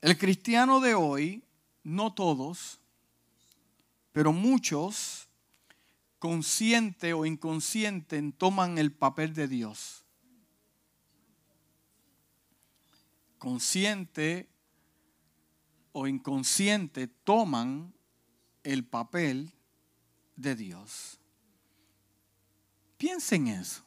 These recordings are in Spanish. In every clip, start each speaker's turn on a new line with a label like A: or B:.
A: El cristiano de hoy, no todos, pero muchos, consciente o inconsciente, toman el papel de Dios. Consciente o inconsciente toman el papel de Dios. Piensen eso.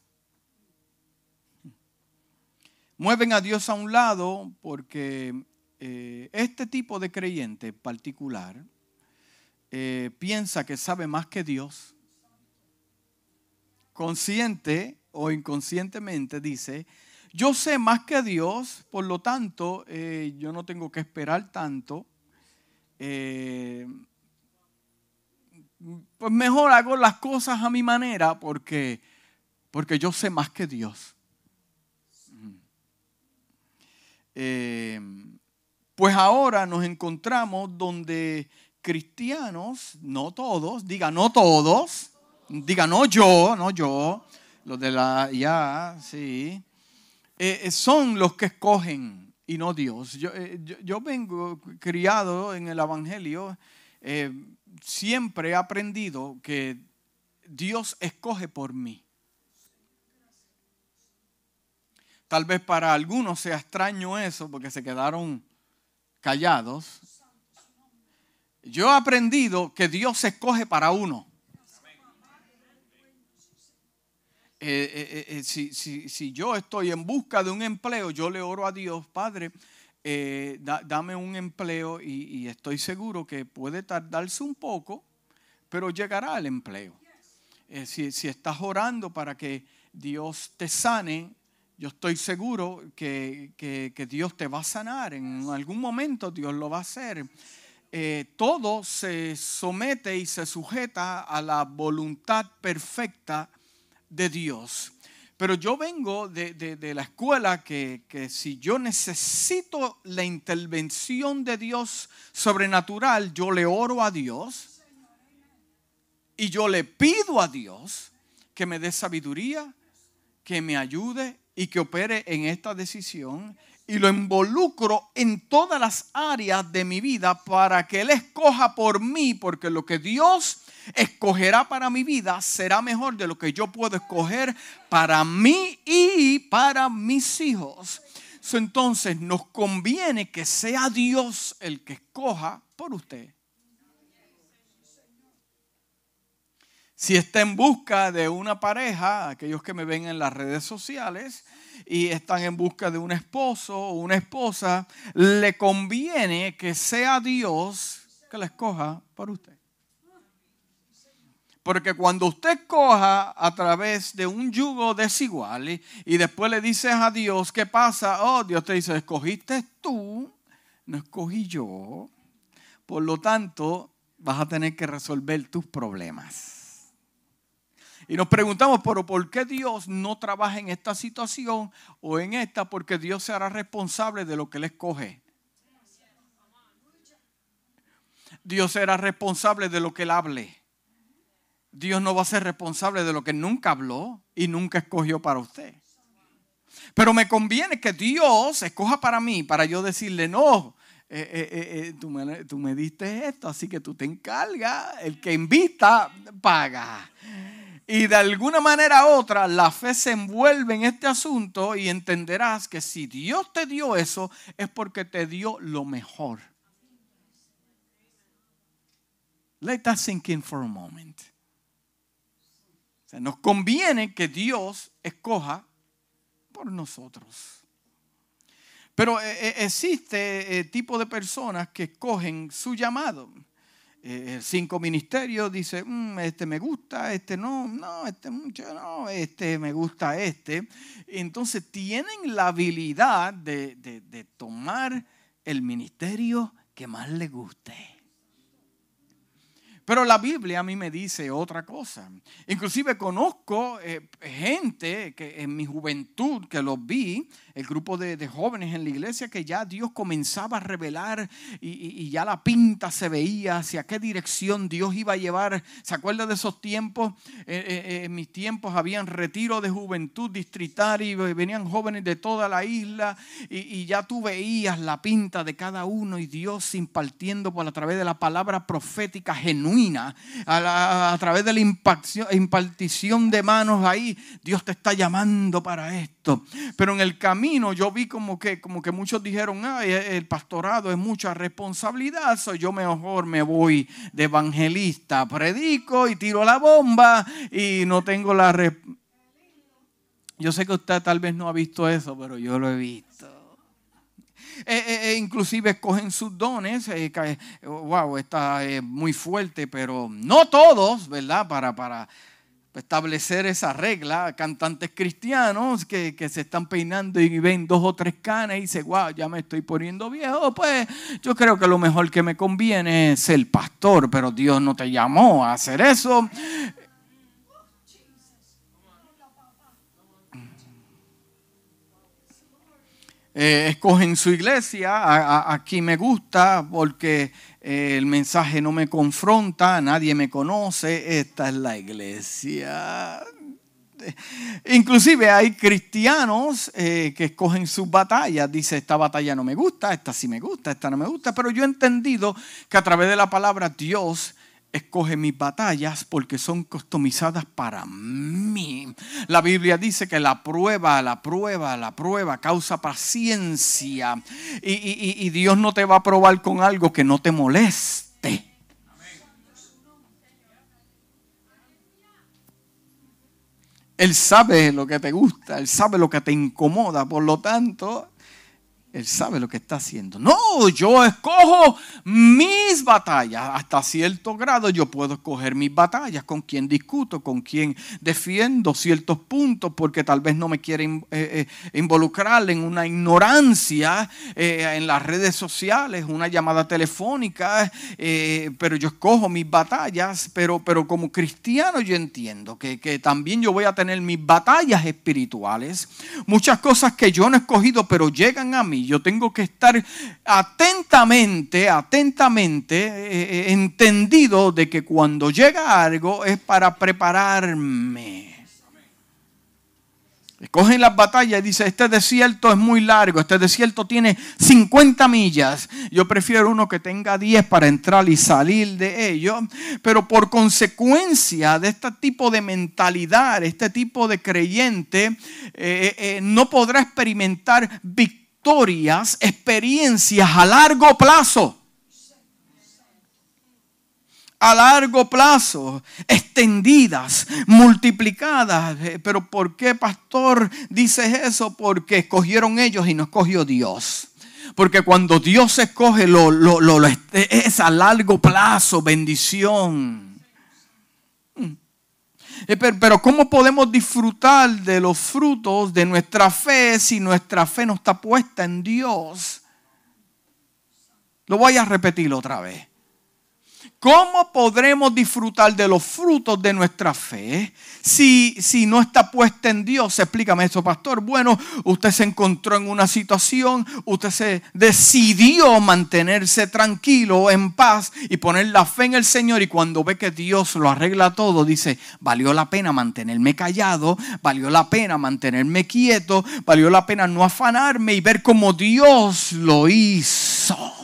A: Mueven a Dios a un lado porque eh, este tipo de creyente particular eh, piensa que sabe más que Dios. Consciente o inconscientemente dice, yo sé más que Dios, por lo tanto, eh, yo no tengo que esperar tanto. pues mejor hago las cosas a mi manera porque, porque yo sé más que Dios. Pues ahora nos encontramos donde cristianos, no todos, diga no todos, diga no yo, no yo, los de la ya, sí, eh, eh, son los que escogen y no Dios. Yo, eh, vengo criado en el Evangelio, siempre he aprendido que Dios escoge por mí. Tal vez para algunos sea extraño eso porque se quedaron callados, yo he aprendido que Dios se escoge para uno. Eh, eh, eh, si, yo estoy en busca de un empleo, yo le oro a Dios, Padre, dame un empleo y, estoy seguro que puede tardarse un poco, pero llegará el empleo. si, si estás orando para que Dios te sane, yo estoy seguro que, Dios te va a sanar. En algún momento Dios lo va a hacer. Eh, todo se somete y se sujeta a la voluntad perfecta de Dios. Pero yo vengo de, la escuela que, que, si yo necesito la intervención de Dios sobrenatural, yo le oro a Dios y yo le pido a Dios que me dé sabiduría, que me ayude y que opere en esta decisión y lo involucro en todas las áreas de mi vida para que Él escoja por mí, porque lo que Dios escogerá para mi vida será mejor de lo que yo puedo escoger para mí y para mis hijos. entonces nos conviene que sea Dios el que escoja por usted. Si está en busca de una pareja, aquellos que me ven en las redes sociales y están en busca de un esposo o una esposa, le conviene que sea Dios que la escoja por usted. Porque cuando usted coja a través de un yugo desigual y, después le dices a Dios, ¿qué pasa? Oh, Dios te dice, escogiste tú, no escogí yo. Por lo tanto, vas a tener que resolver tus problemas. Y nos preguntamos, pero ¿por qué Dios no trabaja en esta situación o en esta? Porque Dios se hará responsable de lo que Él escoge. Dios será responsable de lo que Él hable. Dios no va a ser responsable de lo que nunca habló y nunca escogió para usted. Pero me conviene que Dios escoja para mí, para yo decirle, no, eh, eh, eh, tú, me, tú me diste esto, así que tú te encargas, el que invita, paga. Y de alguna manera u otra, la fe se envuelve en este asunto y entenderás que si Dios te dio eso, es porque te dio lo mejor. Let that sink in for a moment. nos conviene que Dios escoja por nosotros. Pero eh, eh, existe eh, tipo de personas que escogen su llamado. Eh, cinco ministerios, dice, mm, este me gusta, este no, no, este mucho no, este me gusta este. Entonces tienen la habilidad de, de tomar el ministerio que más le guste. Pero la Biblia a mí me dice otra cosa. Inclusive conozco eh, gente que en mi juventud que los vi, el grupo de, jóvenes en la iglesia, que ya Dios comenzaba a revelar y, ya la pinta se veía hacia qué dirección Dios iba a llevar. ¿Se acuerda de esos tiempos? Eh, eh, en mis tiempos habían retiro de juventud distritario y venían jóvenes de toda la isla y, ya tú veías la pinta de cada uno y Dios impartiendo por a través de la palabra profética genuina a, través de la impartición de manos ahí, Dios te está llamando para esto. Pero en el camino yo vi como que, como que muchos dijeron, Ay, el pastorado es mucha responsabilidad, soy yo mejor me voy de evangelista, predico y tiro la bomba y no tengo la... Yo sé que usted tal vez no ha visto eso, pero yo lo he visto. Eh, eh, eh, inclusive escogen sus dones. wow, está muy fuerte, pero no todos, ¿verdad? Para, para establecer esa regla. Cantantes cristianos que, se están peinando y ven dos o tres canas y dicen, wow, ya me estoy poniendo viejo. Pues yo creo que lo mejor que me conviene es ser pastor, pero Dios no te llamó a hacer eso. Eh, escogen su iglesia, aquí me gusta porque eh, el mensaje no me confronta, nadie me conoce, esta es la iglesia. Inclusive hay cristianos eh, que escogen sus batallas. Dice, esta batalla no me gusta, esta sí me gusta, esta no me gusta. Pero yo he entendido que a través de la palabra Dios escoge mis batallas porque son customizadas para mí. La Biblia dice que la prueba, la prueba, la prueba causa paciencia. Y, Dios no te va a probar con algo que no te moleste. Él sabe lo que te gusta, Él sabe lo que te incomoda. Por lo tanto, él sabe lo que está haciendo. No, yo escojo mis batallas. Hasta cierto grado yo puedo escoger mis batallas, con quien discuto, con quien defiendo ciertos puntos, porque tal vez no me quieren eh, eh, involucrar en una ignorancia eh, en las redes sociales, una llamada telefónica, pero yo escojo mis batallas, pero, pero como cristiano yo entiendo que, que también yo voy a tener mis batallas espirituales, muchas cosas que yo no he escogido, pero llegan a mí yo tengo que estar atentamente, atentamente eh, eh, entendido de que cuando llega algo es para prepararme. Cogen las batallas y dice, este desierto es muy largo, este desierto tiene 50 millas. Yo prefiero uno que tenga 10 para entrar y salir de ello. Pero por consecuencia de este tipo de mentalidad, este tipo de creyente, eh, no podrá experimentar victoria historias, experiencias a largo plazo. A largo plazo, extendidas, multiplicadas. Eh, pero ¿por qué, pastor, dices eso? Porque escogieron ellos y no escogió Dios. Porque cuando Dios escoge, lo, lo, es a largo plazo, bendición. Eh, pero ¿cómo podemos disfrutar de los frutos de nuestra fe si nuestra fe no está puesta en Dios? Lo voy a repetir otra vez. ¿Cómo podremos disfrutar de los frutos de nuestra fe si, si no está puesta en Dios? Explícame eso, pastor. Bueno, usted se encontró en una situación, usted se decidió mantenerse tranquilo, en paz y poner la fe en el Señor y cuando ve que Dios lo arregla todo, dice, valió la pena mantenerme callado, valió la pena mantenerme quieto, valió la pena no afanarme y ver cómo Dios lo hizo.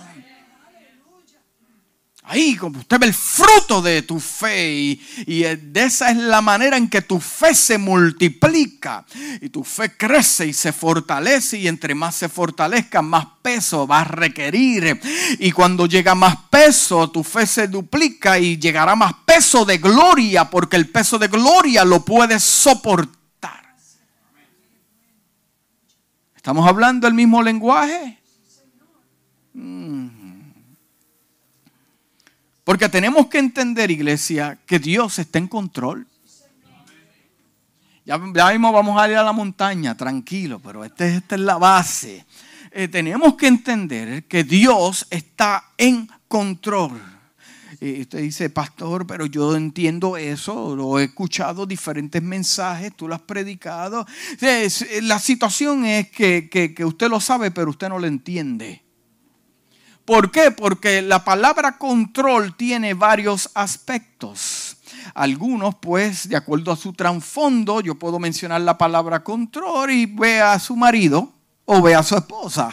A: Ahí, como usted ve el fruto de tu fe y, de esa es la manera en que tu fe se multiplica y tu fe crece y se fortalece y entre más se fortalezca, más peso va a requerir. Y cuando llega más peso, tu fe se duplica y llegará más peso de gloria porque el peso de gloria lo puedes soportar. ¿Estamos hablando el mismo lenguaje? Mm. Porque tenemos que entender, iglesia, que Dios está en control. Ya, mismo vamos a ir a la montaña, tranquilo, pero este, esta es la base. Eh, tenemos que entender que Dios está en control. Y usted dice, pastor, pero yo entiendo eso, lo he escuchado diferentes mensajes, tú lo has predicado. La situación es que, que usted lo sabe, pero usted no lo entiende. ¿Por qué? Porque la palabra control tiene varios aspectos. Algunos, pues, de acuerdo a su trasfondo, yo puedo mencionar la palabra control y ve a su marido o ve a su esposa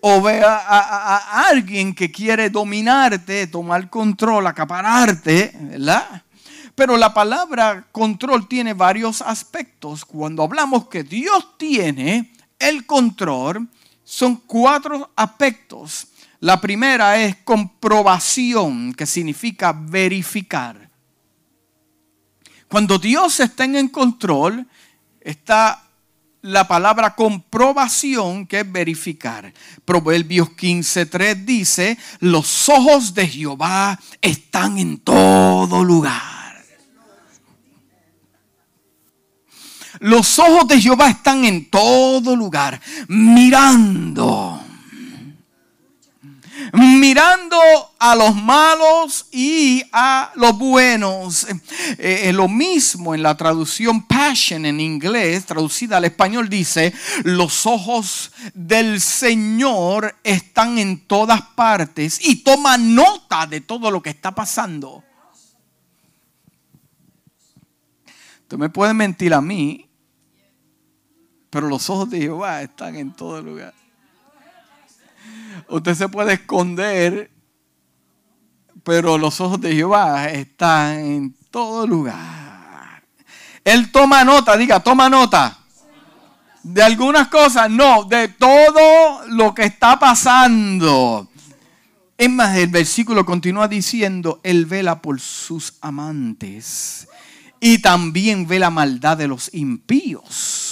A: o ve a, alguien que quiere dominarte, tomar control, acapararte, ¿verdad? Pero la palabra control tiene varios aspectos. Cuando hablamos que Dios tiene el control, son cuatro aspectos. La primera es comprobación, que significa verificar. Cuando Dios está en control, está la palabra comprobación, que es verificar. Proverbios 15.3 dice, los ojos de Jehová están en todo lugar. Los ojos de Jehová están en todo lugar, mirando mirando a los malos y a los buenos. Eh, eh, lo mismo en la traducción Passion en inglés, traducida al español, dice, los ojos del Señor están en todas partes y toma nota de todo lo que está pasando. Tú me puedes mentir a mí, pero los ojos de Jehová están en todo lugar. Usted se puede esconder, pero los ojos de Jehová están en todo lugar. Él toma nota, diga, toma nota. De algunas cosas, no, de todo lo que está pasando. Es más, el versículo continúa diciendo, Él vela por sus amantes y también ve la maldad de los impíos.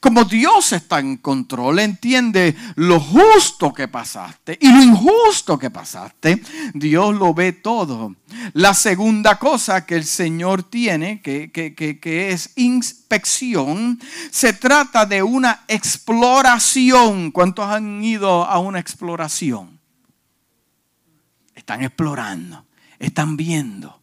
A: Como Dios está en control, entiende lo justo que pasaste y lo injusto que pasaste, Dios lo ve todo. La segunda cosa que el Señor tiene, que, que es inspección, se trata de una exploración. ¿Cuántos han ido a una exploración? Están explorando, están viendo,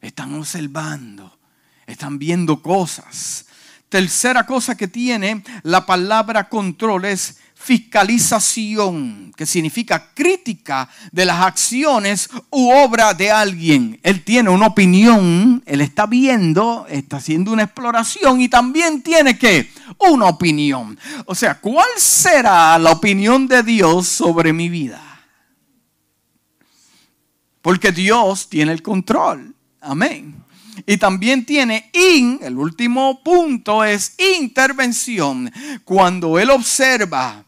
A: están observando, están viendo cosas Tercera cosa que tiene la palabra control es fiscalización, que significa crítica de las acciones u obra de alguien. Él tiene una opinión, él está viendo, está haciendo una exploración y también tiene que una opinión. O sea, ¿cuál será la opinión de Dios sobre mi vida? Porque Dios tiene el control. Amén. Y también tiene in, el último punto es intervención. Cuando él observa,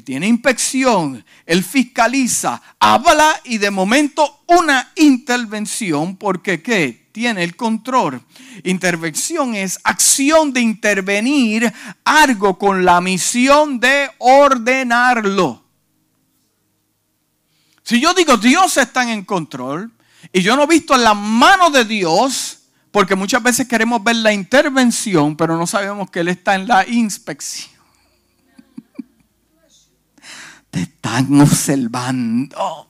A: tiene inspección, él fiscaliza, habla y de momento una intervención porque ¿qué? Tiene el control. Intervención es acción de intervenir algo con la misión de ordenarlo. Si yo digo Dios está en control y yo no he visto la mano de Dios, porque muchas veces queremos ver la intervención, pero no sabemos que Él está en la inspección. Te están observando.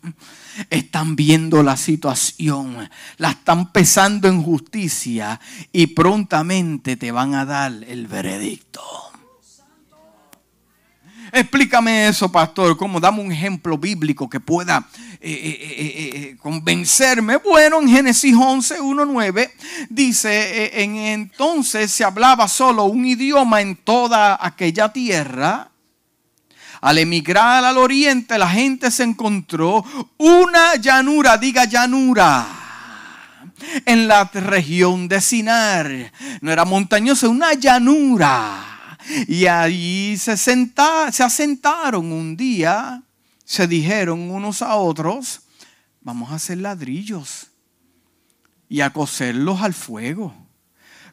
A: Están viendo la situación. La están pesando en justicia. Y prontamente te van a dar el veredicto. Explícame eso, pastor. ¿Cómo? Dame un ejemplo bíblico que pueda eh, eh, eh, convencerme. Bueno, en Génesis 11, 1, 9 dice, en entonces se hablaba solo un idioma en toda aquella tierra. Al emigrar al oriente, la gente se encontró una llanura, diga llanura en la región de Sinar. No era montañosa, una llanura. Y ahí se, se asentaron un día, se dijeron unos a otros, vamos a hacer ladrillos y a coserlos al fuego.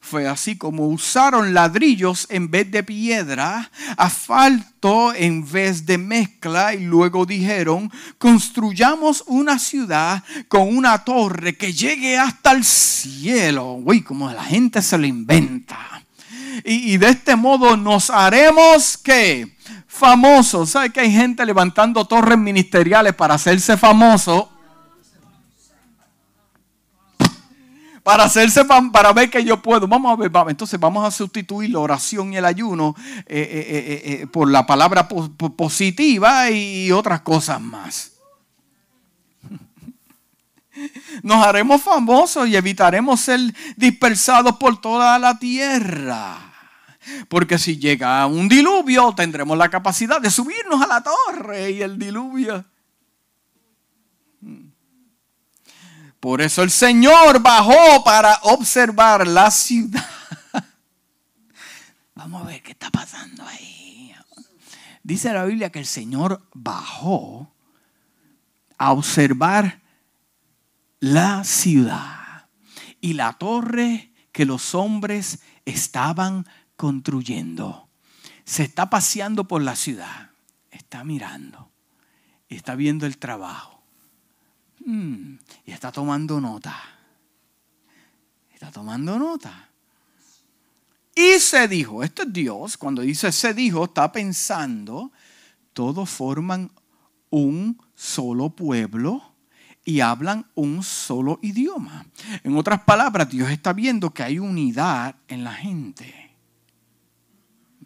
A: Fue así como usaron ladrillos en vez de piedra, asfalto en vez de mezcla y luego dijeron, construyamos una ciudad con una torre que llegue hasta el cielo. Uy, como la gente se lo inventa y, de este modo nos haremos que famoso. ¿Sabe que hay gente levantando torres ministeriales para hacerse famoso? Para hacerse para ver que yo puedo. Vamos a ver, entonces vamos a sustituir la oración y el ayuno eh, eh, eh, por la palabra positiva y otras cosas más. Nos haremos famosos y evitaremos ser dispersados por toda la tierra. Porque si llega un diluvio, tendremos la capacidad de subirnos a la torre y el diluvio. Por eso el Señor bajó para observar la ciudad. Vamos a ver qué está pasando ahí. Dice la Biblia que el Señor bajó a observar la ciudad y la torre que los hombres estaban construyendo. Se está paseando por la ciudad, está mirando, está viendo el trabajo mm, y está tomando nota. Está tomando nota. Y se dijo, este es Dios, cuando dice se dijo, está pensando, todos forman un solo pueblo y hablan un solo idioma. En otras palabras, Dios está viendo que hay unidad en la gente.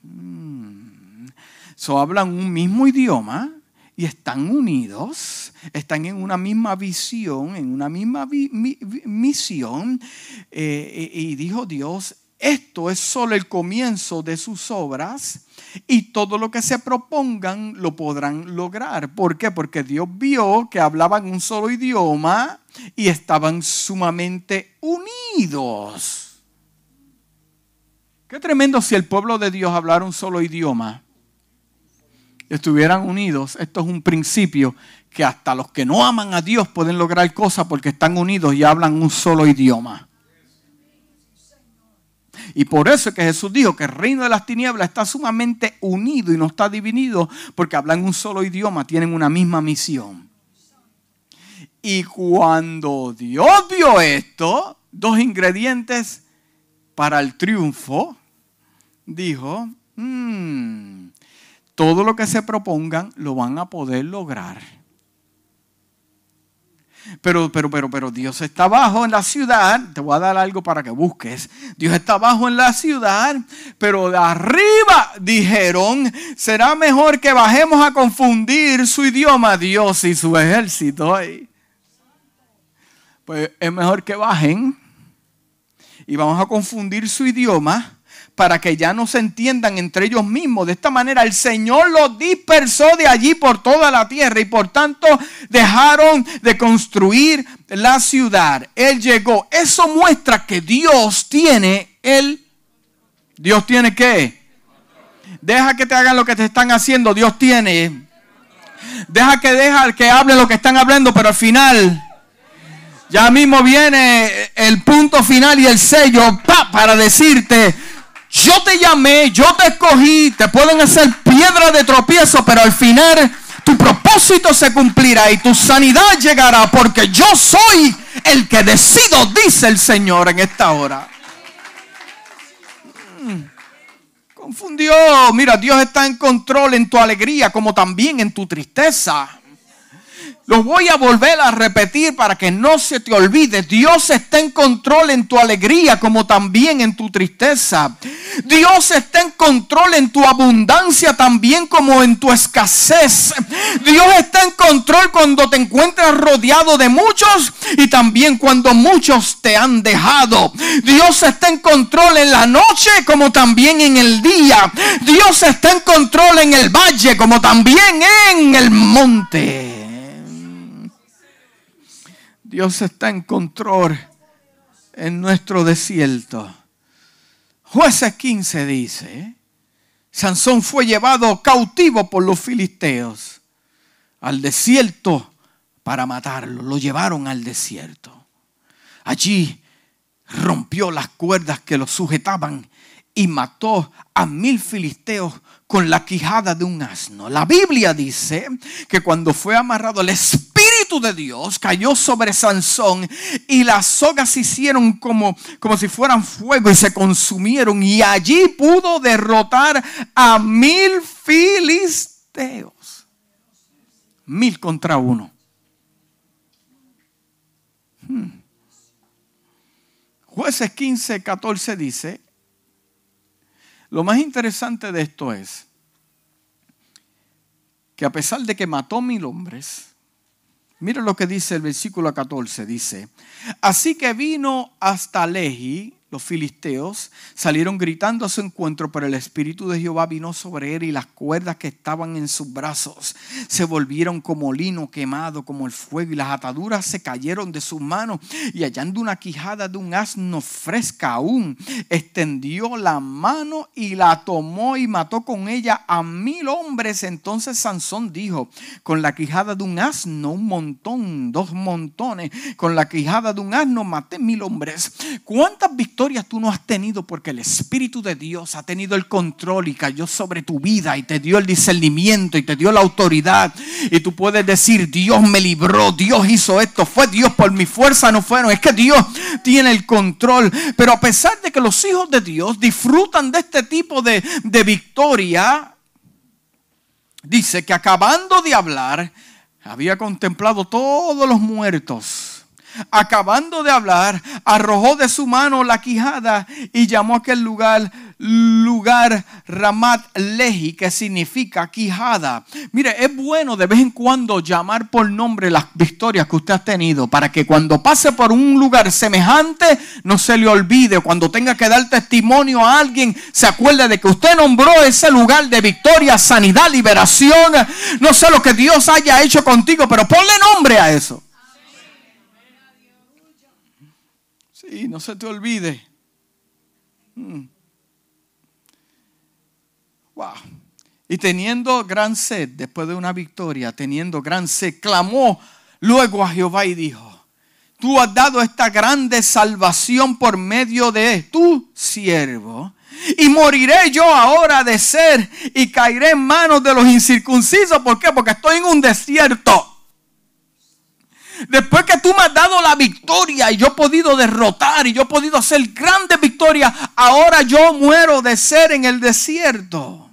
A: Mm. So hablan un mismo idioma y están unidos, están en una misma visión, en una misma misión. Eh, y dijo Dios, esto es solo el comienzo de sus obras y todo lo que se propongan lo podrán lograr. ¿Por qué? Porque Dios vio que hablaban un solo idioma y estaban sumamente unidos. Qué tremendo si el pueblo de Dios hablara un solo idioma, estuvieran unidos. Esto es un principio que hasta los que no aman a Dios pueden lograr cosas porque están unidos y hablan un solo idioma. Y por eso es que Jesús dijo que el reino de las tinieblas está sumamente unido y no está dividido porque hablan un solo idioma, tienen una misma misión. Y cuando Dios vio esto, dos ingredientes para el triunfo, dijo, hmm, todo lo que se propongan lo van a poder lograr. Pero, pero, pero, pero Dios está abajo en la ciudad. Te voy a dar algo para que busques. Dios está abajo en la ciudad, pero de arriba dijeron, será mejor que bajemos a confundir su idioma, Dios y su ejército. Pues es mejor que bajen y vamos a confundir su idioma para que ya no se entiendan entre ellos mismos. De esta manera el Señor los dispersó de allí por toda la tierra y por tanto dejaron de construir la ciudad. Él llegó. Eso muestra que Dios tiene el... Dios tiene qué? Deja que te hagan lo que te están haciendo. Dios tiene. Deja que deja que hable lo que están hablando, pero al final ya mismo viene el punto final y el sello para decirte, yo te llamé, yo te escogí, te pueden hacer piedra de tropiezo, pero al final tu propósito se cumplirá y tu sanidad llegará porque yo soy el que decido, dice el Señor en esta hora. Mm, confundió, mira, Dios está en control en tu alegría como también en tu tristeza. Lo voy a volver a repetir para que no se te olvide. Dios está en control en tu alegría como también en tu tristeza. Dios está en control en tu abundancia también como en tu escasez. Dios está en control cuando te encuentras rodeado de muchos y también cuando muchos te han dejado. Dios está en control en la noche como también en el día. Dios está en control en el valle como también en el monte. Dios está en control en nuestro desierto. Jueces 15 dice, Sansón fue llevado cautivo por los filisteos al desierto para matarlo. Lo llevaron al desierto. Allí rompió las cuerdas que lo sujetaban y mató a mil filisteos con la quijada de un asno. La Biblia dice que cuando fue amarrado el Espíritu de Dios cayó sobre Sansón y las sogas se hicieron como, como si fueran fuego y se consumieron y allí pudo derrotar a mil filisteos. Mil contra uno. Hmm. Jueces 15, 14 dice, lo más interesante de esto es que a pesar de que mató mil hombres, mira lo que dice el versículo 14, dice, así que vino hasta Lehi, los filisteos salieron gritando a su encuentro, pero el Espíritu de Jehová vino sobre él y las cuerdas que estaban en sus brazos se volvieron como lino quemado, como el fuego, y las ataduras se cayeron de sus manos. Y hallando una quijada de un asno fresca aún, extendió la mano y la tomó y mató con ella a mil hombres. Entonces Sansón dijo, con la quijada de un asno, un montón, dos montones, con la quijada de un asno maté mil hombres. ¿Cuántas victorias? Victorias tú no has tenido porque el Espíritu de Dios ha tenido el control y cayó sobre tu vida y te dio el discernimiento y te dio la autoridad. Y tú puedes decir, Dios me libró, Dios hizo esto, fue Dios por mi fuerza, no fueron. Es que Dios tiene el control. Pero a pesar de que los hijos de Dios disfrutan de este tipo de, de victoria, dice que acabando de hablar, había contemplado todos los muertos acabando de hablar, arrojó de su mano la quijada y llamó aquel lugar lugar Ramat Lehi, que significa quijada. Mire, es bueno de vez en cuando llamar por nombre las victorias que usted ha tenido, para que cuando pase por un lugar semejante no se le olvide, cuando tenga que dar testimonio a alguien, se acuerde de que usted nombró ese lugar de victoria, sanidad, liberación. No sé lo que Dios haya hecho contigo, pero ponle nombre a eso. Y no se te olvide. Mm. Wow. Y teniendo gran sed, después de una victoria, teniendo gran sed, clamó luego a Jehová y dijo, tú has dado esta grande salvación por medio de tu siervo. Y moriré yo ahora de ser y caeré en manos de los incircuncisos. ¿Por qué? Porque estoy en un desierto. Después que tú me has dado la victoria y yo he podido derrotar y yo he podido hacer grandes victorias, ahora yo muero de ser en el desierto.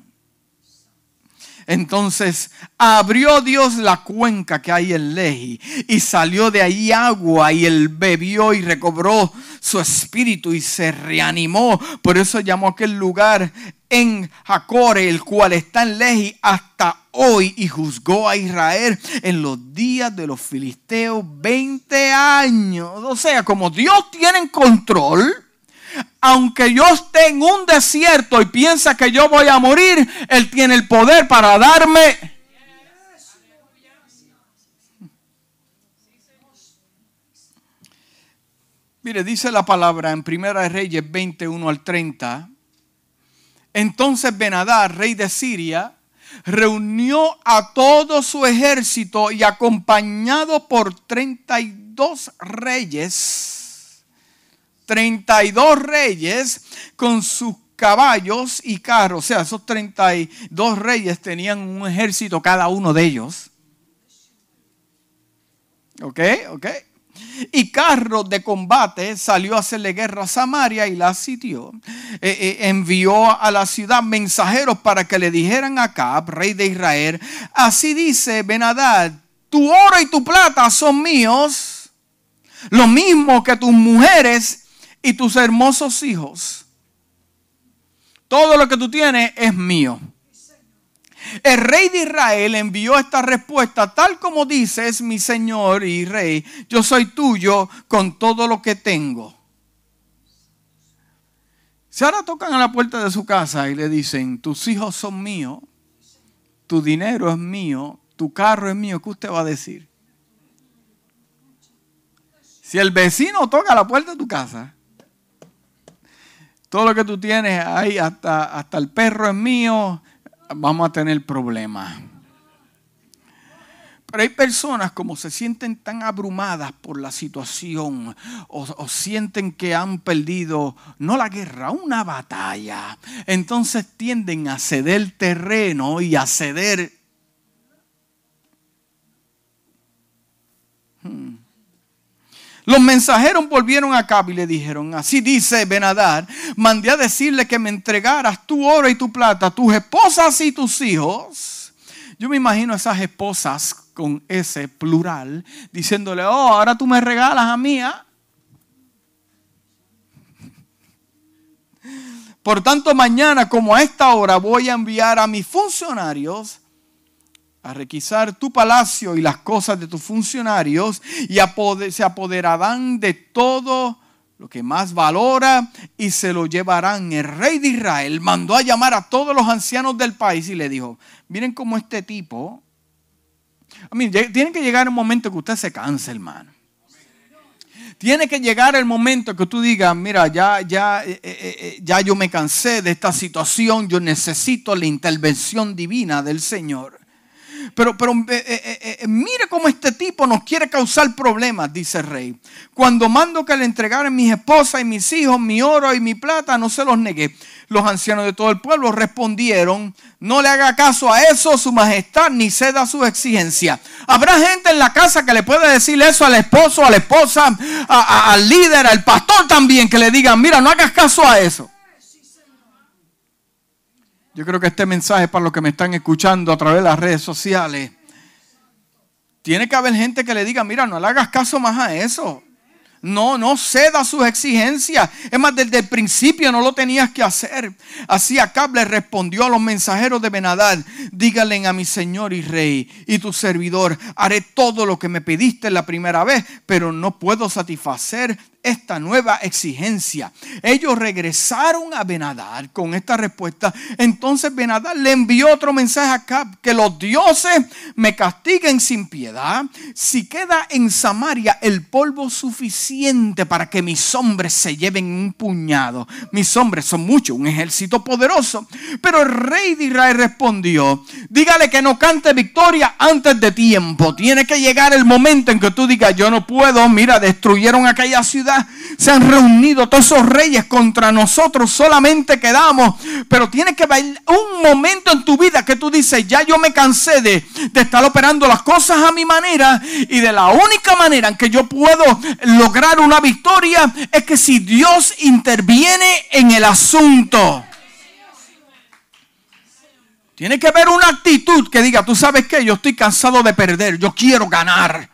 A: Entonces abrió Dios la cuenca que hay en Lehi y salió de ahí agua y él bebió y recobró su espíritu y se reanimó. Por eso llamó aquel lugar en Jacore, el cual está en Lehi hasta hoy y juzgó a Israel en los días de los filisteos 20 años. O sea, como Dios tiene control, aunque yo esté en un desierto y piensa que yo voy a morir, Él tiene el poder para darme. Mire, dice la palabra en Primera de Reyes 21 al 30. Entonces Benadar, rey de Siria, reunió a todo su ejército y acompañado por 32 reyes, 32 reyes con sus caballos y carros, o sea, esos 32 reyes tenían un ejército cada uno de ellos. ¿Ok? ¿Ok? y carros de combate, salió a hacerle guerra a Samaria y la sitió. Eh, eh, envió a la ciudad mensajeros para que le dijeran a Acab, rey de Israel, así dice Benadad, tu oro y tu plata son míos, lo mismo que tus mujeres y tus hermosos hijos. Todo lo que tú tienes es mío. El rey de Israel envió esta respuesta, tal como dices, mi señor y rey, yo soy tuyo con todo lo que tengo. Si ahora tocan a la puerta de su casa y le dicen, tus hijos son míos, tu dinero es mío, tu carro es mío, ¿qué usted va a decir? Si el vecino toca a la puerta de tu casa, todo lo que tú tienes ahí, hasta, hasta el perro es mío, vamos a tener problemas. Pero hay personas como se sienten tan abrumadas por la situación o, sienten que han perdido, no la guerra, una batalla. Entonces tienden a ceder terreno y a ceder... Los mensajeros volvieron a Cab y le dijeron, así dice Benadar, mandé a decirle que me entregaras tu oro y tu plata, tus esposas y tus hijos. Yo me imagino esas esposas con ese plural, diciéndole, oh, ahora tú me regalas a mí. ¿ah?". Por tanto, mañana como a esta hora voy a enviar a mis funcionarios a requisar tu palacio y las cosas de tus funcionarios y se apoderarán de todo lo que más valora y se lo llevarán. El rey de Israel mandó a llamar a todos los ancianos del país y le dijo, miren cómo este tipo, tiene que llegar un momento que usted se canse, hermano. Tiene que llegar el momento que tú digas, mira, ya, ya, eh, eh, eh, ya yo me cansé de esta situación, yo necesito la intervención divina del Señor. Pero, pero mire cómo este tipo nos quiere causar problemas, dice el rey. Cuando mando que le entregaran mis esposas y mis hijos, mi oro y mi plata, no se los negué. Los ancianos de todo el pueblo respondieron, no le haga caso a eso, su majestad, ni ceda su exigencia. Habrá gente en la casa que le puede decir eso al esposo, a la esposa, al líder, al pastor también, que le digan, mira, no hagas caso a eso. Yo creo que este mensaje para los que me están escuchando a través de las redes sociales. Tiene que haber gente que le diga, mira, no le hagas caso más a eso. No, no ceda sus exigencias. Es más, desde el principio no lo tenías que hacer. Así Acab le respondió a los mensajeros de Benadad, díganle a mi señor y rey y tu servidor, haré todo lo que me pediste la primera vez, pero no puedo satisfacer esta nueva exigencia. Ellos regresaron a Benadad con esta respuesta. Entonces Benadad le envió otro mensaje a Acab, que los dioses me castiguen sin piedad si queda en Samaria el polvo suficiente para que mis hombres se lleven un puñado. Mis hombres son muchos, un ejército poderoso. Pero el rey de Israel respondió, dígale que no cante victoria antes de tiempo. Tiene que llegar el momento en que tú digas, yo no puedo, mira, destruyeron aquella ciudad se han reunido todos esos reyes contra nosotros, solamente quedamos. Pero tiene que haber un momento en tu vida que tú dices, ya yo me cansé de, de estar operando las cosas a mi manera y de la única manera en que yo puedo lograr una victoria es que si Dios interviene en el asunto. Tiene que haber una actitud que diga, tú sabes que yo estoy cansado de perder, yo quiero ganar.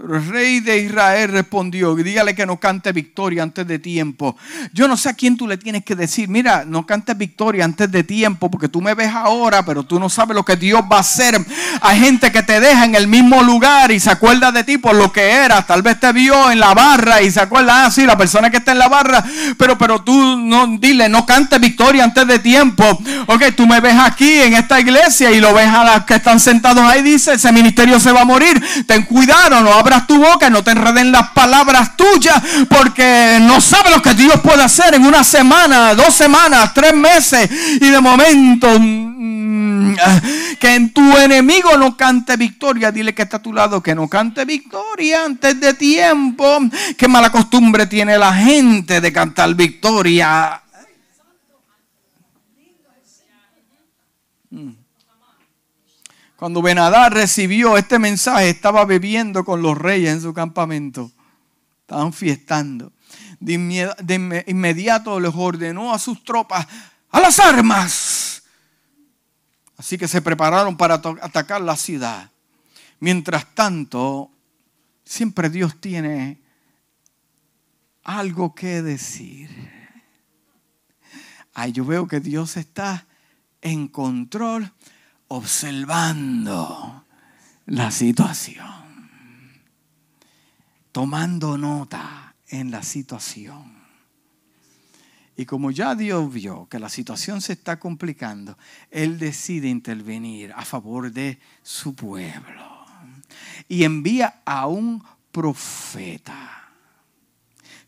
A: Rey de Israel respondió, dígale que no cante victoria antes de tiempo. Yo no sé a quién tú le tienes que decir, mira, no cantes victoria antes de tiempo, porque tú me ves ahora, pero tú no sabes lo que Dios va a hacer. Hay gente que te deja en el mismo lugar y se acuerda de ti por lo que eras. Tal vez te vio en la barra y se acuerda, ah, sí, la persona que está en la barra, pero, pero tú no, dile, no cantes victoria antes de tiempo. Ok, tú me ves aquí en esta iglesia y lo ves a las que están sentados ahí, dice, ese ministerio se va a morir. Ten cuidado, no tu boca, no te enreden las palabras tuyas, porque no sabes lo que Dios puede hacer en una semana, dos semanas, tres meses, y de momento mm, que en tu enemigo no cante victoria. Dile que está a tu lado que no cante victoria antes de tiempo. Qué mala costumbre tiene la gente de cantar victoria. Cuando Benadá recibió este mensaje, estaba bebiendo con los reyes en su campamento. Estaban fiestando. De, inmediato les ordenó a sus tropas, a las armas. Así que se prepararon para atacar la ciudad. Mientras tanto, siempre Dios tiene algo que decir. Ay, yo veo que Dios está en control observando la situación, tomando nota en la situación. Y como ya Dios vio que la situación se está complicando, Él decide intervenir a favor de su pueblo. Y envía a un profeta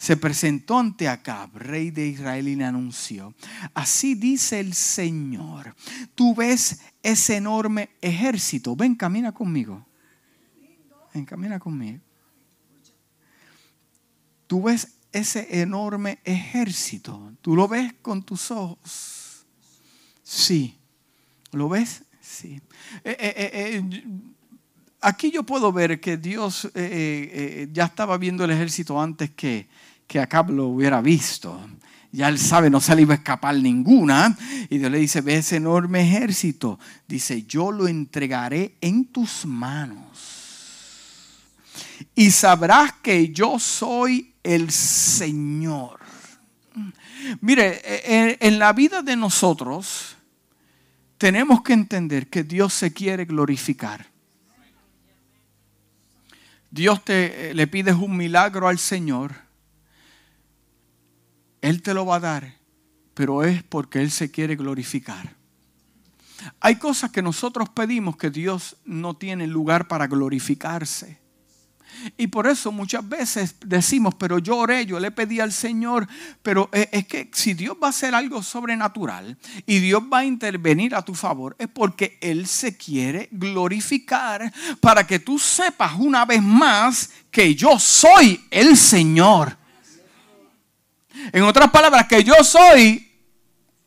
A: se presentó ante Acab, rey de Israel, y le anunció, así dice el Señor, tú ves ese enorme ejército, ven, camina conmigo, ven, camina conmigo. Tú ves ese enorme ejército, tú lo ves con tus ojos. Sí, ¿lo ves? Sí. Eh, eh, eh, aquí yo puedo ver que Dios ya estaba viendo el ejército antes que, que Acab lo hubiera visto. Ya él sabe, no se le iba a escapar ninguna. Y Dios le dice, ve ese enorme ejército. Dice, yo lo entregaré en tus manos. Y sabrás que yo soy el Señor. Mire, en la vida de nosotros tenemos que entender que Dios se quiere glorificar. Dios te le pides un milagro al Señor, Él te lo va a dar, pero es porque Él se quiere glorificar. Hay cosas que nosotros pedimos que Dios no tiene lugar para glorificarse. Y por eso muchas veces decimos, pero yo oré, yo le pedí al Señor, pero es que si Dios va a hacer algo sobrenatural y Dios va a intervenir a tu favor, es porque Él se quiere glorificar para que tú sepas una vez más que yo soy el Señor. En otras palabras, que yo soy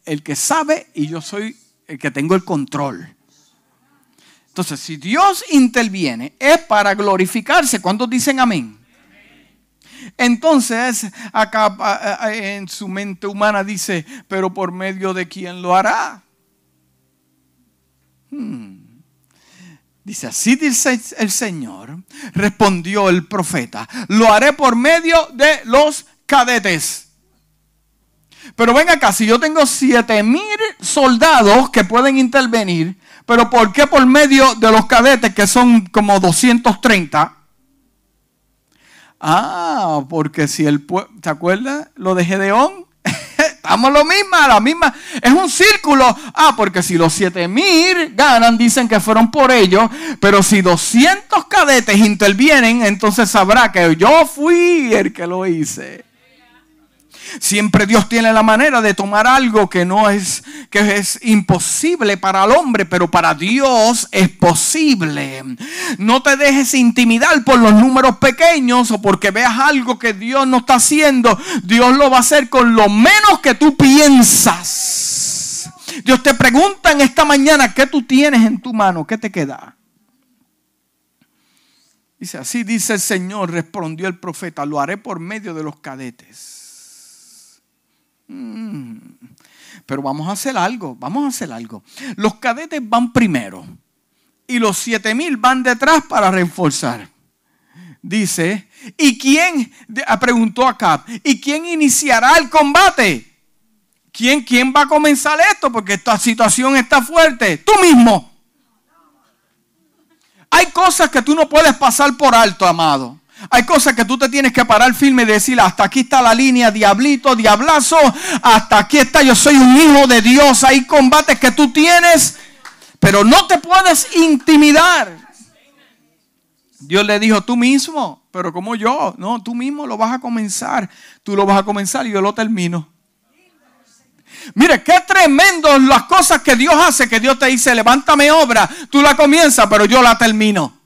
A: el que sabe y yo soy el que tengo el control. Entonces, si Dios interviene, es para glorificarse. ¿Cuántos dicen amén? Entonces, acá en su mente humana dice, pero por medio de quién lo hará. Hmm. Dice, así dice el Señor, respondió el profeta, lo haré por medio de los cadetes. Pero ven acá, si yo tengo siete mil soldados que pueden intervenir, pero ¿por qué por medio de los cadetes que son como 230? Ah, porque si el pueblo, ¿te acuerdas lo de Gedeón? Estamos lo mismo, la misma. Es un círculo. Ah, porque si los 7000 ganan, dicen que fueron por ellos. Pero si 200 cadetes intervienen, entonces sabrá que yo fui el que lo hice. Siempre Dios tiene la manera de tomar algo que no es que es imposible para el hombre, pero para Dios es posible. No te dejes intimidar por los números pequeños o porque veas algo que Dios no está haciendo. Dios lo va a hacer con lo menos que tú piensas. Dios te pregunta en esta mañana qué tú tienes en tu mano, qué te queda. Dice, así dice el Señor, respondió el profeta, lo haré por medio de los cadetes. Mm. Pero vamos a hacer algo, vamos a hacer algo. Los cadetes van primero y los siete mil van detrás para reforzar. Dice, ¿y quién? Ah, preguntó acá, ¿y quién iniciará el combate? ¿Quién, ¿Quién va a comenzar esto? Porque esta situación está fuerte. Tú mismo. Hay cosas que tú no puedes pasar por alto, amado. Hay cosas que tú te tienes que parar firme y decir, hasta aquí está la línea, diablito, diablazo, hasta aquí está, yo soy un hijo de Dios. Hay combates que tú tienes, pero no te puedes intimidar. Dios le dijo, tú mismo, pero como yo, no, tú mismo lo vas a comenzar, tú lo vas a comenzar y yo lo termino. Mire, qué tremendo las cosas que Dios hace, que Dios te dice, levántame obra, tú la comienzas, pero yo la termino.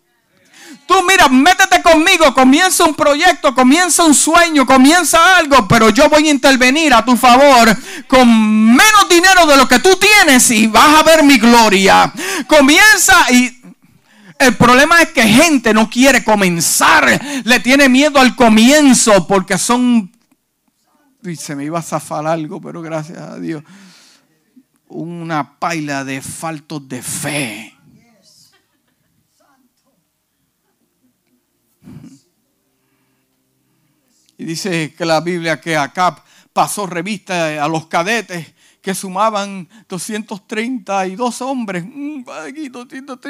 A: Tú mira, métete conmigo, comienza un proyecto, comienza un sueño, comienza algo, pero yo voy a intervenir a tu favor con menos dinero de lo que tú tienes y vas a ver mi gloria. Comienza y el problema es que gente no quiere comenzar, le tiene miedo al comienzo porque son... Y se me iba a zafar algo, pero gracias a Dios. Una paila de faltos de fe. Y dice que la Biblia que Acab pasó revista a los cadetes que sumaban 232 hombres.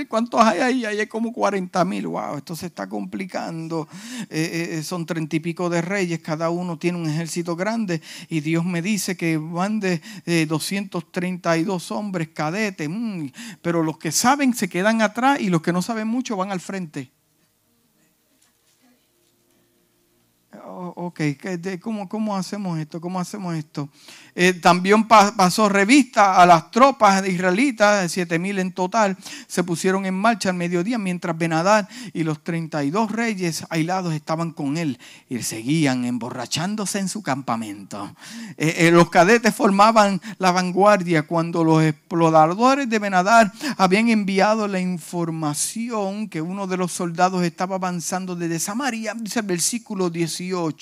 A: ¿Cuántos hay ahí? hay como 40 mil. Wow, esto se está complicando. Eh, eh, son treinta y pico de reyes, cada uno tiene un ejército grande. Y Dios me dice que van de 232 hombres cadetes. Mm, pero los que saben se quedan atrás y los que no saben mucho van al frente. Oh, ok, ¿cómo, ¿cómo, hacemos esto? ¿Cómo hacemos esto? Eh, también pasó revista a las tropas israelitas, siete mil en total, se pusieron en marcha al mediodía mientras Benadad y los 32 reyes aislados estaban con él y seguían emborrachándose en su campamento. Eh, eh, los cadetes formaban la vanguardia cuando los exploradores de Benadad habían enviado la información que uno de los soldados estaba avanzando desde Samaria, dice el versículo 18,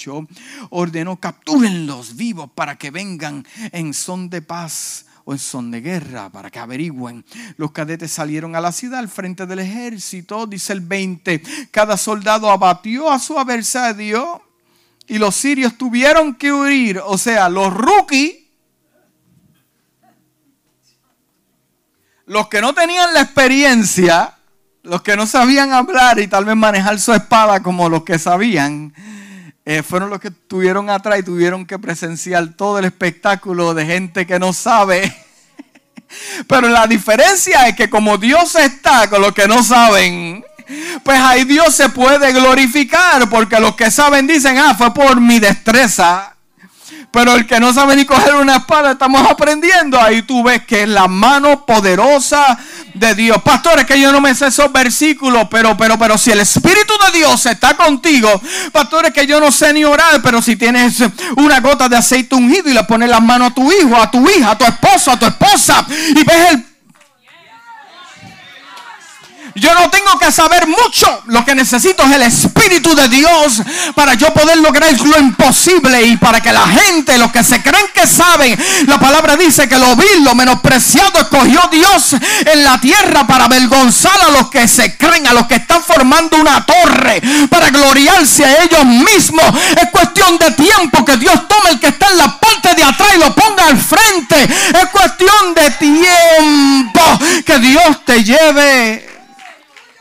A: ordenó captúrenlos vivos para que vengan en son de paz o en son de guerra para que averigüen. Los cadetes salieron a la ciudad al frente del ejército, dice el 20. Cada soldado abatió a su adversario y los sirios tuvieron que huir. O sea, los rookies, los que no tenían la experiencia, los que no sabían hablar y tal vez manejar su espada como los que sabían, eh, fueron los que estuvieron atrás y tuvieron que presenciar todo el espectáculo de gente que no sabe. Pero la diferencia es que como Dios está con los que no saben, pues ahí Dios se puede glorificar, porque los que saben dicen, ah, fue por mi destreza. Pero el que no sabe ni coger una espada, estamos aprendiendo. Ahí tú ves que es la mano poderosa de Dios. Pastores, que yo no me sé esos versículos, pero, pero, pero si el Espíritu de Dios está contigo, pastores, que yo no sé ni orar, pero si tienes una gota de aceite ungido y le pones las manos a tu hijo, a tu hija, a tu esposo, a tu esposa, y ves el yo no tengo que saber mucho. Lo que necesito es el Espíritu de Dios para yo poder lograr lo imposible y para que la gente, los que se creen que saben, la palabra dice que lo vil, lo menospreciado escogió Dios en la tierra para avergonzar a los que se creen, a los que están formando una torre para gloriarse a ellos mismos. Es cuestión de tiempo que Dios tome el que está en la parte de atrás y lo ponga al frente. Es cuestión de tiempo que Dios te lleve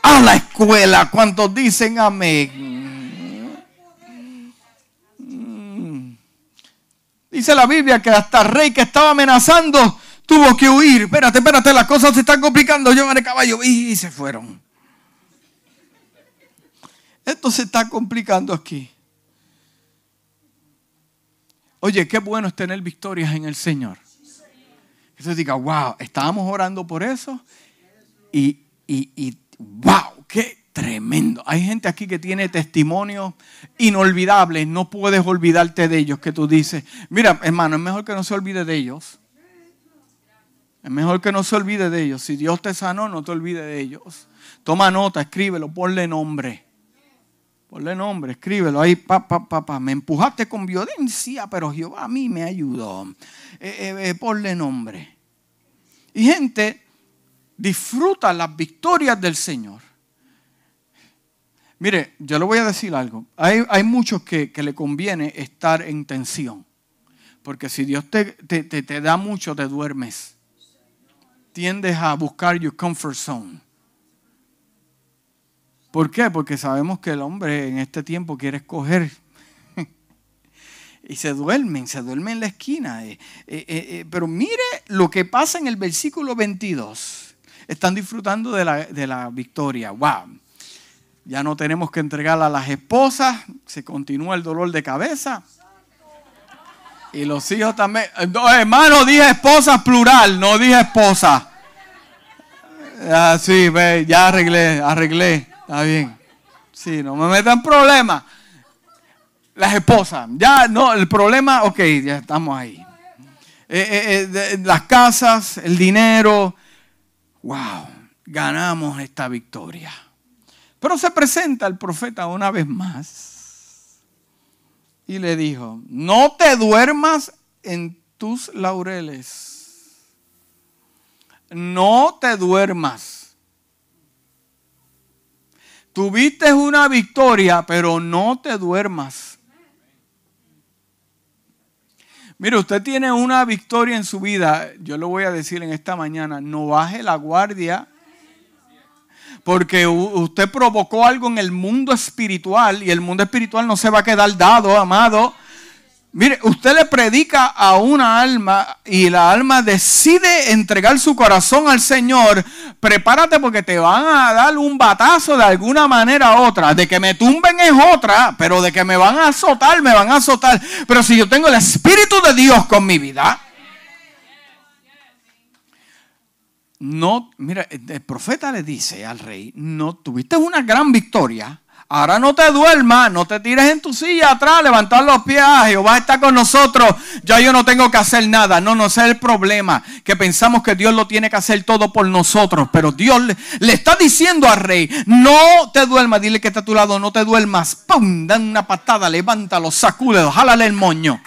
A: a la escuela. ¿Cuántos dicen amén? Dice la Biblia que hasta el rey que estaba amenazando tuvo que huir. Espérate, espérate, las cosas se están complicando. Yo el caballo y se fueron. Esto se está complicando aquí. Oye, qué bueno es tener victorias en el Señor. Que diga, wow, estábamos orando por eso y, y, y ¡Wow! ¡Qué tremendo! Hay gente aquí que tiene testimonios inolvidables. No puedes olvidarte de ellos. Que tú dices, mira, hermano, es mejor que no se olvide de ellos. Es mejor que no se olvide de ellos. Si Dios te sanó, no te olvides de ellos. Toma nota, escríbelo, ponle nombre. Ponle nombre, escríbelo ahí, pa, pa, pa, pa. Me empujaste con violencia, pero Jehová a mí me ayudó. Eh, eh, eh, ponle nombre. Y gente disfruta las victorias del Señor. Mire, yo le voy a decir algo. Hay, muchos que, le conviene estar en tensión. Porque si Dios te, te, da mucho, te duermes. Tiendes a buscar your comfort zone. ¿Por qué? Porque sabemos que el hombre en este tiempo quiere escoger. y se duermen, se duermen en la esquina. Eh, eh, eh, pero mire lo que pasa en el versículo 22 están disfrutando de la, victoria. ¡Wow! Ya no tenemos que entregarla a las esposas, se continúa el dolor de cabeza. Y los hijos también. No, hermano, dije esposas plural, no dije esposa. Ah, sí, ve, ya arreglé, arreglé. Está bien. Sí, no me metan problemas. Las esposas. Ya, no, el problema, ok, ya estamos ahí. Eh, eh, eh, las casas, el dinero, wow, ganamos esta victoria. Pero se presenta el profeta una vez más y le dijo, no te duermas en tus laureles. No te duermas. Tuviste una victoria, pero no te duermas. Mire, usted tiene una victoria en su vida. Yo le voy a decir en esta mañana, no baje la guardia. Porque usted provocó algo en el mundo espiritual y el mundo espiritual no se va a quedar dado, amado. Mire, usted le predica a una alma y la alma decide entregar su corazón al Señor. Prepárate porque te van a dar un batazo de alguna manera u otra. De que me tumben es otra, pero de que me van a azotar, me van a azotar. Pero si yo tengo el Espíritu de Dios con mi vida, no, mira, el profeta le dice al rey, no tuviste una gran victoria Ahora no te duermas, no te tires en tu silla atrás, levantar los pies, a Jehová está con nosotros, ya yo no tengo que hacer nada. No, no, ese es el problema, que pensamos que Dios lo tiene que hacer todo por nosotros, pero Dios le, está diciendo al rey, no te duermas, dile que está a tu lado, no te duermas, ¡pum! Dan una patada, levántalo, sacúdelo, jálale el moño.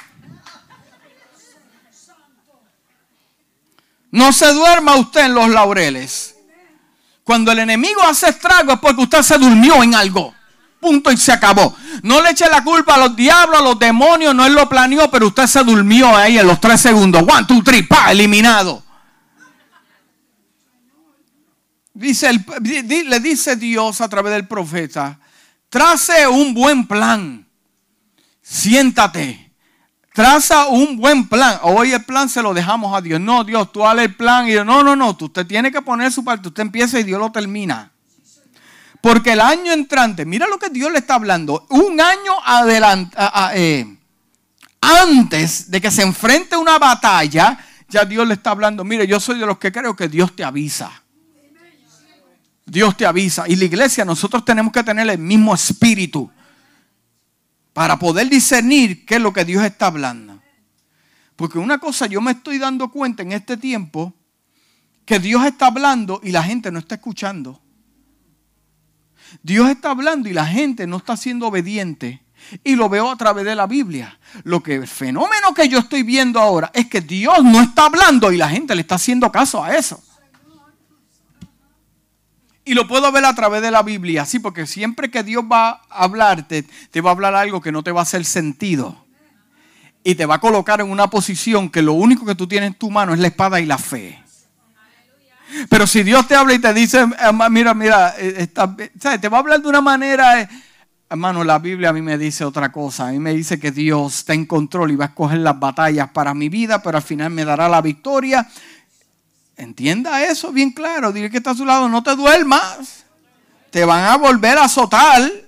A: No se duerma usted en los laureles. Cuando el enemigo hace estrago es porque usted se durmió en algo. Punto y se acabó. No le eche la culpa a los diablos, a los demonios, no él lo planeó, pero usted se durmió ahí en los tres segundos. One, two, three, eliminado. Dice le dice Dios a través del profeta, trace un buen plan, siéntate, traza un buen plan. Hoy el plan se lo dejamos a Dios. No, Dios, tú haz el plan. Y no, no, no, usted tiene que poner su parte. Usted empieza y Dios lo termina. Porque el año entrante, mira lo que Dios le está hablando, un año adelante, eh, antes de que se enfrente una batalla, ya Dios le está hablando, mire, yo soy de los que creo que Dios te avisa. Dios te avisa. Y la iglesia, nosotros tenemos que tener el mismo espíritu para poder discernir qué es lo que Dios está hablando. Porque una cosa yo me estoy dando cuenta en este tiempo, que Dios está hablando y la gente no está escuchando. Dios está hablando y la gente no está siendo obediente. Y lo veo a través de la Biblia. Lo que el fenómeno que yo estoy viendo ahora es que Dios no está hablando y la gente le está haciendo caso a eso. Y lo puedo ver a través de la Biblia, sí, porque siempre que Dios va a hablarte, te va a hablar algo que no te va a hacer sentido. Y te va a colocar en una posición que lo único que tú tienes en tu mano es la espada y la fe. Pero si Dios te habla y te dice, mira, mira, eh, te va a hablar de una manera, eh, hermano, la Biblia a mí me dice otra cosa. A mí me dice que Dios está en control y va a escoger las batallas para mi vida, pero al final me dará la victoria. Entienda eso bien claro. Dile que está a su lado, no te duermas. Te van a volver a azotar.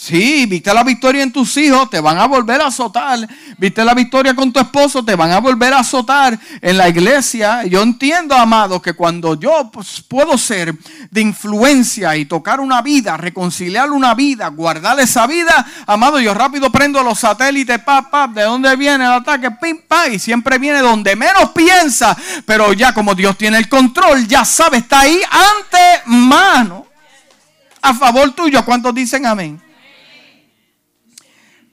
A: Sí, viste la victoria en tus hijos, te van a volver a azotar. Viste la victoria con tu esposo, te van a volver a azotar en la iglesia. Yo entiendo, amado, que cuando yo pues, puedo ser de influencia y tocar una vida, reconciliar una vida, guardar esa vida, amado, yo rápido prendo los satélites, pap, pap, de dónde viene el ataque, pim, pam, y siempre viene donde menos piensa. Pero ya como Dios tiene el control, ya sabe, está ahí ante mano. A favor tuyo, ¿cuántos dicen amén?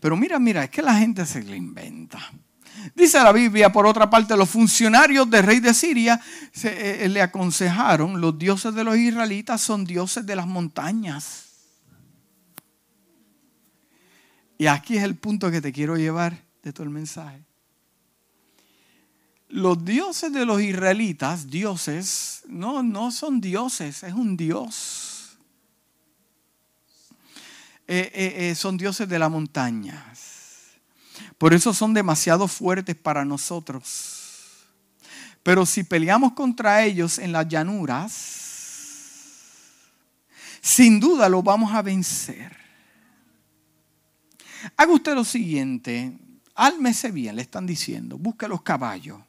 A: Pero mira, mira, es que la gente se le inventa. Dice la Biblia, por otra parte, los funcionarios del rey de Siria se, eh, le aconsejaron, los dioses de los israelitas son dioses de las montañas. Y aquí es el punto que te quiero llevar de todo el mensaje. Los dioses de los israelitas, dioses, no, no son dioses, es un dios. Eh, eh, eh, son dioses de las montañas. Por eso son demasiado fuertes para nosotros. Pero si peleamos contra ellos en las llanuras, sin duda lo vamos a vencer. Haga usted lo siguiente, álmese bien, le están diciendo, busque los caballos,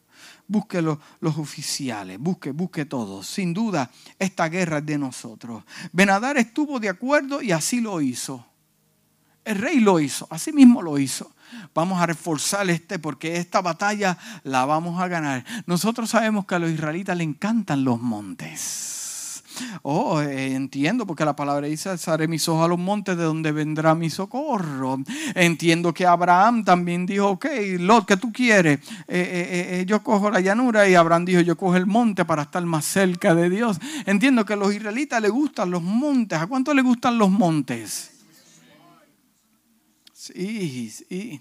A: busque los, oficiales, busque, busque todo. Sin duda, esta guerra es de nosotros. Benadar estuvo de acuerdo y así lo hizo. El rey lo hizo, así mismo lo hizo. Vamos a reforzar este porque esta batalla la vamos a ganar. Nosotros sabemos que a los israelitas le encantan los montes. Oh, eh, entiendo, porque la palabra dice, alzaré mis ojos a los montes de donde vendrá mi socorro. Entiendo que Abraham también dijo, ok, Lot, ¿qué tú quieres? Eh, eh, yo cojo la llanura y Abraham dijo, yo cojo el monte para estar más cerca de Dios. Entiendo que a los israelitas les gustan los montes. ¿A cuánto les gustan los montes? Sí, sí.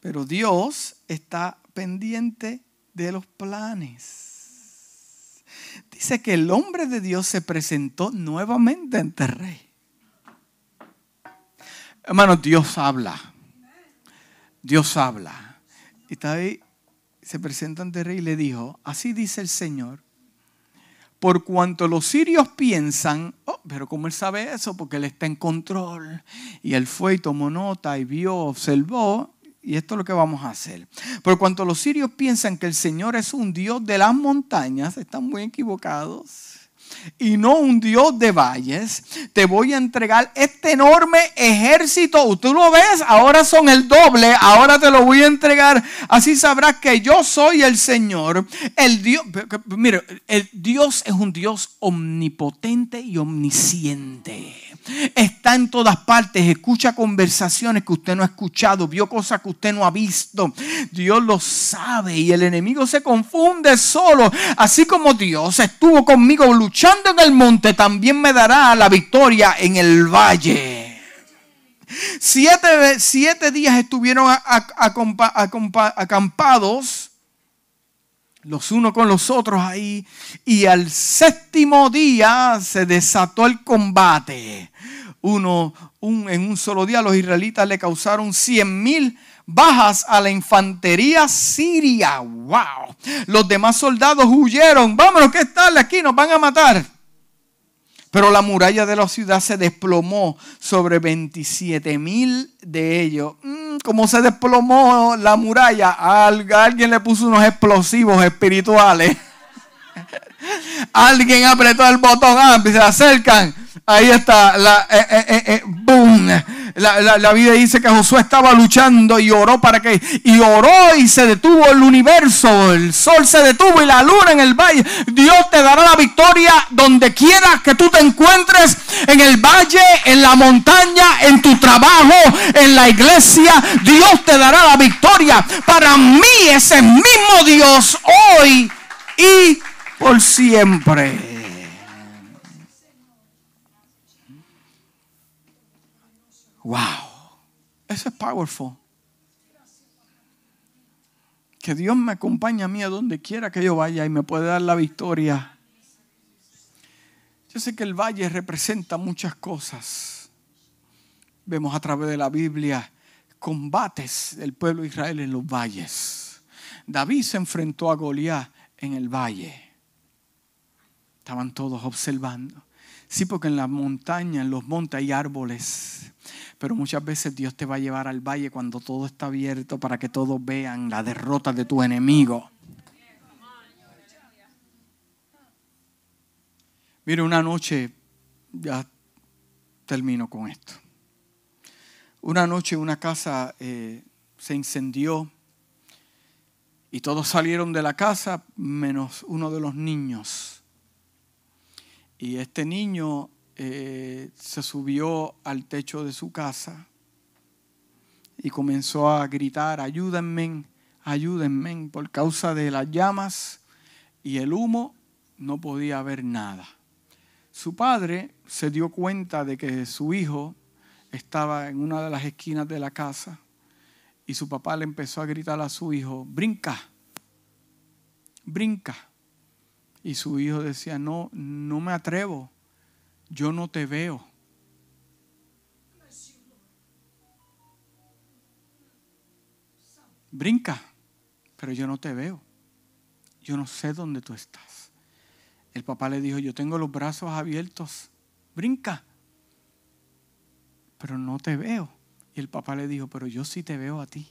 A: Pero Dios está pendiente de los planes dice que el hombre de Dios se presentó nuevamente ante el rey. Hermano, Dios habla. Dios habla. Y está ahí, se presenta ante el rey y le dijo, así dice el Señor, por cuanto los sirios piensan, oh, pero como él sabe eso, porque él está en control. Y él fue y tomó nota y vio, observó, y esto es lo que vamos a hacer. Por cuanto los sirios piensan que el Señor es un Dios de las montañas, están muy equivocados y no un Dios de valles, te voy a entregar este enorme ejército. Tú lo ves, ahora son el doble, ahora te lo voy a entregar. Así sabrás que yo soy el Señor. El Dios, mire, el Dios es un Dios omnipotente y omnisciente. Está en todas partes, escucha conversaciones que usted no ha escuchado, vio cosas que usted no ha visto. Dios lo sabe y el enemigo se confunde solo. Así como Dios estuvo conmigo luchando en el monte, también me dará la victoria en el valle. Siete, siete días estuvieron acampados los unos con los otros ahí. Y al séptimo día se desató el combate. Uno, en un solo día los israelitas le causaron cien mil bajas a la infantería siria. ¡Wow! Los demás soldados huyeron. Vámonos, ¿qué tal? Aquí nos van a matar. Pero la muralla de la ciudad se desplomó sobre 27 mil de ellos. Mm, como se desplomó la muralla, alguien le puso unos explosivos espirituales. alguien apretó el botón, ah, se acercan. Ahí está, la, eh, eh, eh, boom la, Biblia dice que Josué estaba luchando y oró para que, y oró y se detuvo el universo, el sol se detuvo y la luna en el valle. Dios te dará la victoria donde quiera que tú te encuentres, en el valle, en la montaña, en tu trabajo, en la iglesia. Dios te dará la victoria. Para mí ese mismo Dios hoy y por siempre. Wow, eso es powerful. Que Dios me acompañe a mí a donde quiera que yo vaya y me puede dar la victoria. Yo sé que el valle representa muchas cosas. Vemos a través de la Biblia combates del pueblo de Israel en los valles. David se enfrentó a Goliat en el valle. Estaban todos observando. Sí, porque en la montaña, en los montes hay árboles. Pero muchas veces Dios te va a llevar al valle cuando todo está abierto para que todos vean la derrota de tu enemigo. Mire, una noche, ya termino con esto. Una noche una casa eh, se incendió y todos salieron de la casa menos uno de los niños. Y este niño eh, se subió al techo de su casa y comenzó a gritar, ayúdenme, ayúdenme, por causa de las llamas y el humo no podía ver nada. Su padre se dio cuenta de que su hijo estaba en una de las esquinas de la casa y su papá le empezó a gritar a su hijo, brinca, brinca. Y su hijo decía, no, no me atrevo, yo no te veo. Brinca, pero yo no te veo. Yo no sé dónde tú estás. El papá le dijo, yo tengo los brazos abiertos, brinca, pero no te veo. Y el papá le dijo, pero yo sí te veo a ti.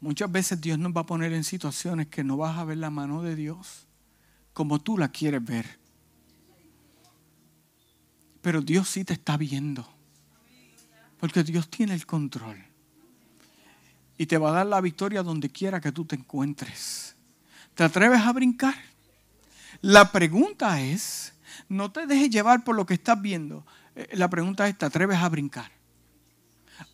A: Muchas veces Dios nos va a poner en situaciones que no vas a ver la mano de Dios como tú la quieres ver. Pero Dios sí te está viendo. Porque Dios tiene el control. Y te va a dar la victoria donde quiera que tú te encuentres. ¿Te atreves a brincar? La pregunta es, no te dejes llevar por lo que estás viendo. Eh, la pregunta es, ¿te atreves a brincar?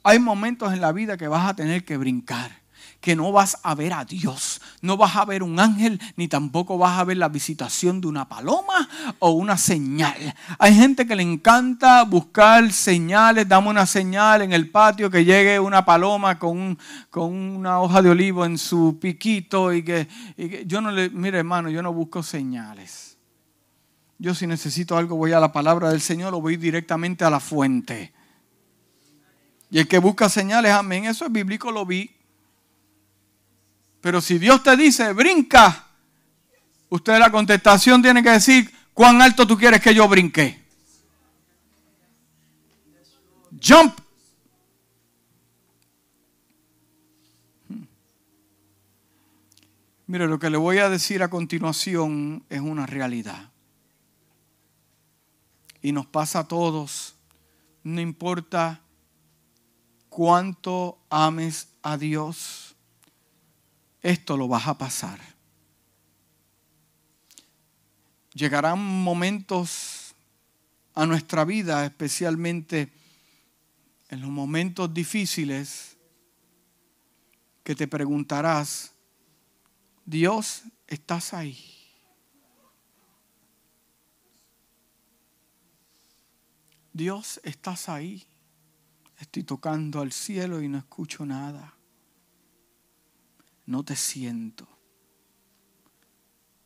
A: Hay momentos en la vida que vas a tener que brincar que no vas a ver a Dios, no vas a ver un ángel, ni tampoco vas a ver la visitación de una paloma o una señal. Hay gente que le encanta buscar señales, dame una señal en el patio que llegue una paloma con, con una hoja de olivo en su piquito y que, y que yo no le, mire hermano, yo no busco señales. Yo si necesito algo voy a la palabra del Señor o voy directamente a la fuente. Y el que busca señales, amén, eso es bíblico, lo vi. Pero si Dios te dice, brinca, usted la contestación tiene que decir, ¿cuán alto tú quieres que yo brinque? Jump. Mire, lo que le voy a decir a continuación es una realidad. Y nos pasa a todos. No importa cuánto ames a Dios, esto lo vas a pasar. Llegarán momentos a nuestra vida, especialmente en los momentos difíciles, que te preguntarás, Dios, estás ahí. Dios, estás ahí. Estoy tocando al cielo y no escucho nada. No te siento.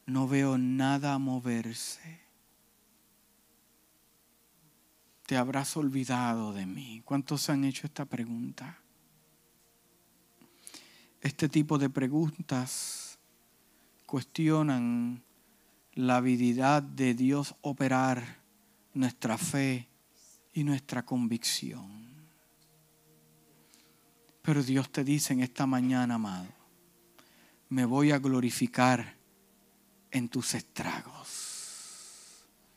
A: No veo nada moverse. Te habrás olvidado de mí. ¿Cuántos han hecho esta pregunta? Este tipo de preguntas cuestionan la habilidad de Dios operar nuestra fe y nuestra convicción. Pero Dios te dice en esta mañana, amado, me voy a glorificar en tus estragos.